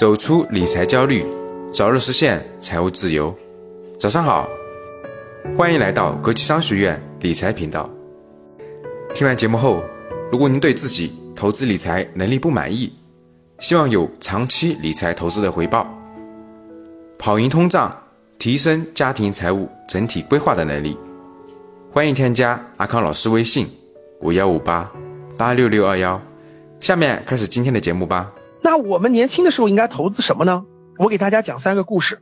走出理财焦虑，早日实现财务自由。早上好，欢迎来到国际商学院理财频道。听完节目后，如果您对自己投资理财能力不满意，希望有长期理财投资的回报，跑赢通胀，提升家庭财务整体规划的能力，欢迎添加阿康老师微信：五幺五八八六六二幺。下面开始今天的节目吧。那我们年轻的时候应该投资什么呢？我给大家讲三个故事，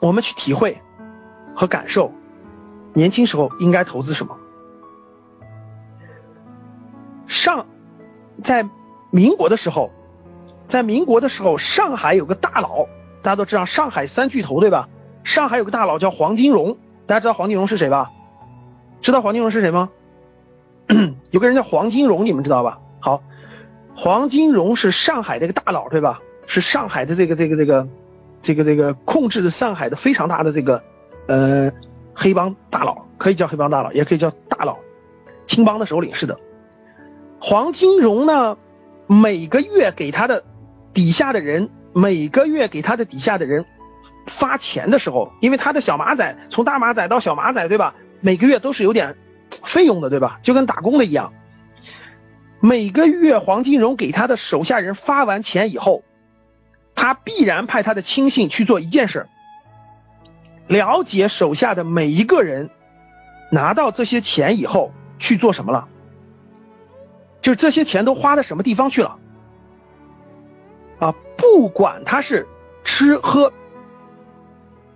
我们去体会和感受年轻时候应该投资什么。上在民国的时候，在民国的时候，上海有个大佬，大家都知道上海三巨头对吧？上海有个大佬叫黄金荣，大家知道黄金荣是谁吧？知道黄金荣是谁吗？有个人叫黄金荣，你们知道吧？好。黄金荣是上海的一个大佬，对吧？是上海的这个这个这个这个这个控制着上海的非常大的这个呃黑帮大佬，可以叫黑帮大佬，也可以叫大佬，青帮的首领是的。黄金荣呢，每个月给他的底下的人，每个月给他的底下的人发钱的时候，因为他的小马仔从大马仔到小马仔，对吧？每个月都是有点费用的，对吧？就跟打工的一样。每个月黄金荣给他的手下人发完钱以后，他必然派他的亲信去做一件事，了解手下的每一个人拿到这些钱以后去做什么了，就这些钱都花到什么地方去了，啊，不管他是吃喝，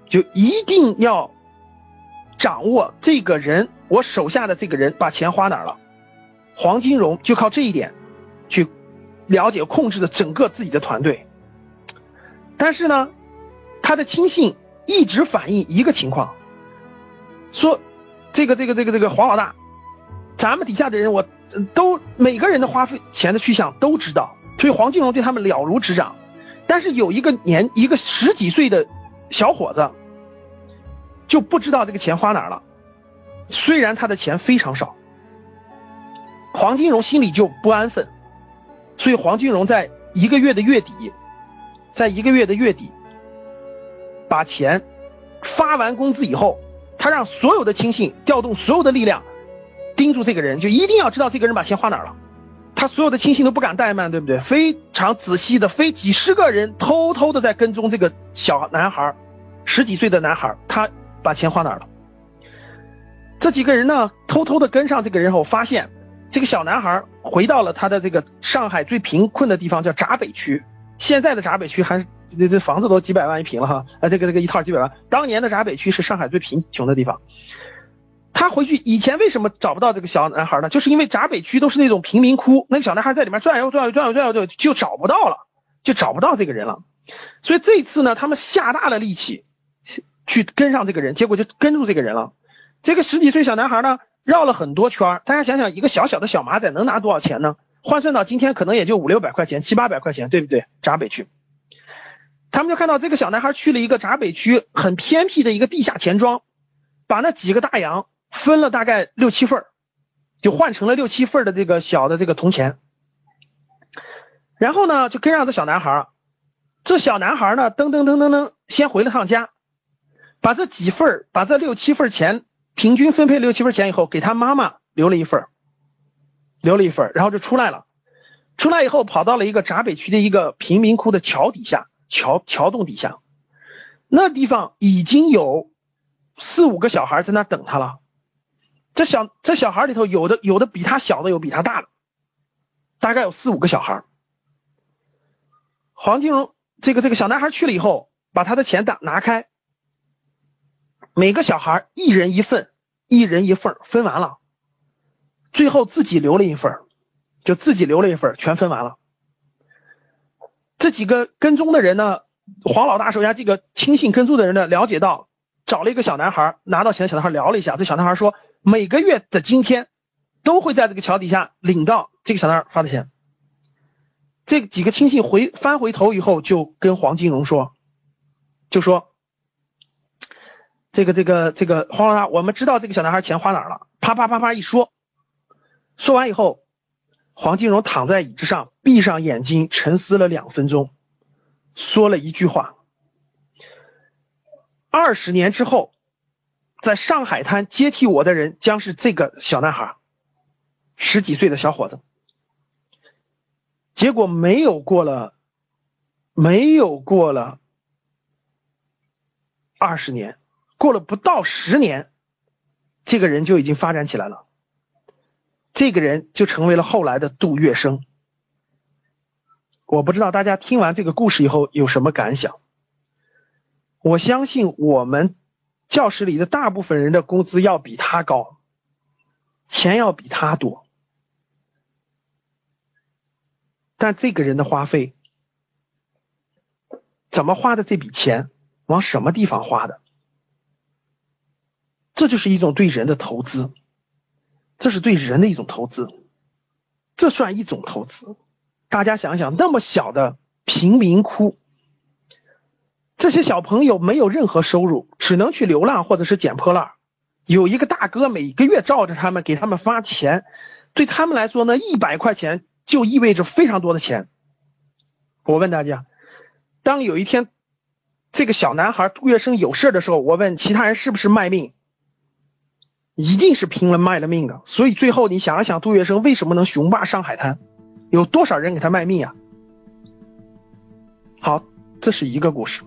就一定要掌握这个人，我手下的这个人把钱花哪了。黄金荣就靠这一点，去了解控制的整个自己的团队。但是呢，他的亲信一直反映一个情况，说这个这个这个这个黄老大，咱们底下的人我都每个人的花费钱的去向都知道，所以黄金荣对他们了如指掌。但是有一个年一个十几岁的小伙子就不知道这个钱花哪了，虽然他的钱非常少。黄金荣心里就不安分，所以黄金荣在一个月的月底，在一个月的月底，把钱发完工资以后，他让所有的亲信调动所有的力量，盯住这个人，就一定要知道这个人把钱花哪了。他所有的亲信都不敢怠慢，对不对？非常仔细的，非几十个人偷偷的在跟踪这个小男孩，十几岁的男孩，他把钱花哪了？这几个人呢，偷偷的跟上这个人后，发现。这个小男孩回到了他的这个上海最贫困的地方，叫闸北区。现在的闸北区还是这这房子都几百万一平了哈，啊，这个这个一套几百万。当年的闸北区是上海最贫穷的地方。他回去以前为什么找不到这个小男孩呢？就是因为闸北区都是那种贫民窟，那个小男孩在里面转悠转悠转悠转悠就就找不到了，就找不到这个人了。所以这次呢，他们下大了力气去跟上这个人，结果就跟住这个人了。这个十几岁小男孩呢？绕了很多圈大家想想，一个小小的小马仔能拿多少钱呢？换算到今天，可能也就五六百块钱、七八百块钱，对不对？闸北区，他们就看到这个小男孩去了一个闸北区很偏僻的一个地下钱庄，把那几个大洋分了大概六七份就换成了六七份的这个小的这个铜钱，然后呢，就跟上这小男孩这小男孩呢，噔噔噔噔噔，先回了趟家，把这几份把这六七份钱。平均分配六七份钱以后，给他妈妈留了一份留了一份然后就出来了。出来以后，跑到了一个闸北区的一个贫民窟的桥底下，桥桥洞底下，那地方已经有四五个小孩在那等他了。这小这小孩里头，有的有的比他小的，有比他大的，大概有四五个小孩。黄金荣这个这个小男孩去了以后，把他的钱打拿开。每个小孩一人一份，一人一份分完了，最后自己留了一份，就自己留了一份，全分完了。这几个跟踪的人呢，黄老大手下这个亲信跟踪的人呢，了解到找了一个小男孩，拿到钱，小男孩聊了一下，这小男孩说每个月的今天都会在这个桥底下领到这个小男孩发的钱。这几个亲信回翻回头以后，就跟黄金荣说，就说。这个这个这个黄老大，我们知道这个小男孩钱花哪儿了。啪啪啪啪一说，说完以后，黄金荣躺在椅子上，闭上眼睛沉思了两分钟，说了一句话：二十年之后，在上海滩接替我的人将是这个小男孩，十几岁的小伙子。结果没有过了，没有过了二十年，过了不到十年，这个人就已经发展起来了。这个人就成为了后来的杜月笙。我不知道大家听完这个故事以后有什么感想。我相信我们教室里的大部分人的工资要比他高，钱要比他多，但这个人的花费怎么花的这笔钱，往什么地方花的？这就是一种对人的投资。这是对人的一种投资，这算一种投资。大家想想，那么小的贫民窟，这些小朋友没有任何收入，只能去流浪或者是捡破烂。有一个大哥每个月照着他们，给他们发钱，对他们来说呢，一百块钱就意味着非常多的钱。我问大家，当有一天这个小男孩杜月笙有事的时候，我问其他人是不是卖命？一定是拼了卖了命的，所以最后你想一想，杜月笙为什么能雄霸上海滩？有多少人给他卖命啊？好，这是一个故事，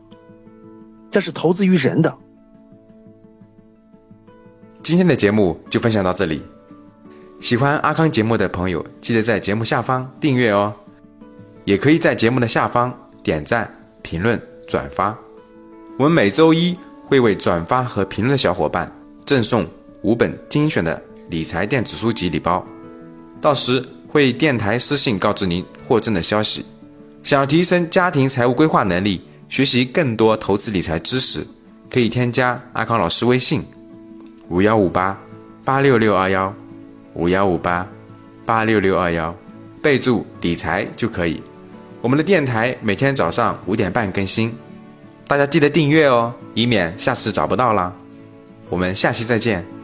这是投资于人的。今天的节目就分享到这里，喜欢阿康节目的朋友，记得在节目下方订阅哦，也可以在节目的下方点赞、评论、转发。我们每周一会为转发和评论的小伙伴赠送。五本精选的理财电子书籍礼包，到时会电台私信告知您获赠的消息。想要提升家庭财务规划能力，学习更多投资理财知识，可以添加阿康老师微信：五幺五八八六六二幺五幺五八八六六二幺，备注理财就可以。我们的电台每天早上五点半更新，大家记得订阅哦，以免下次找不到啦。我们下期再见。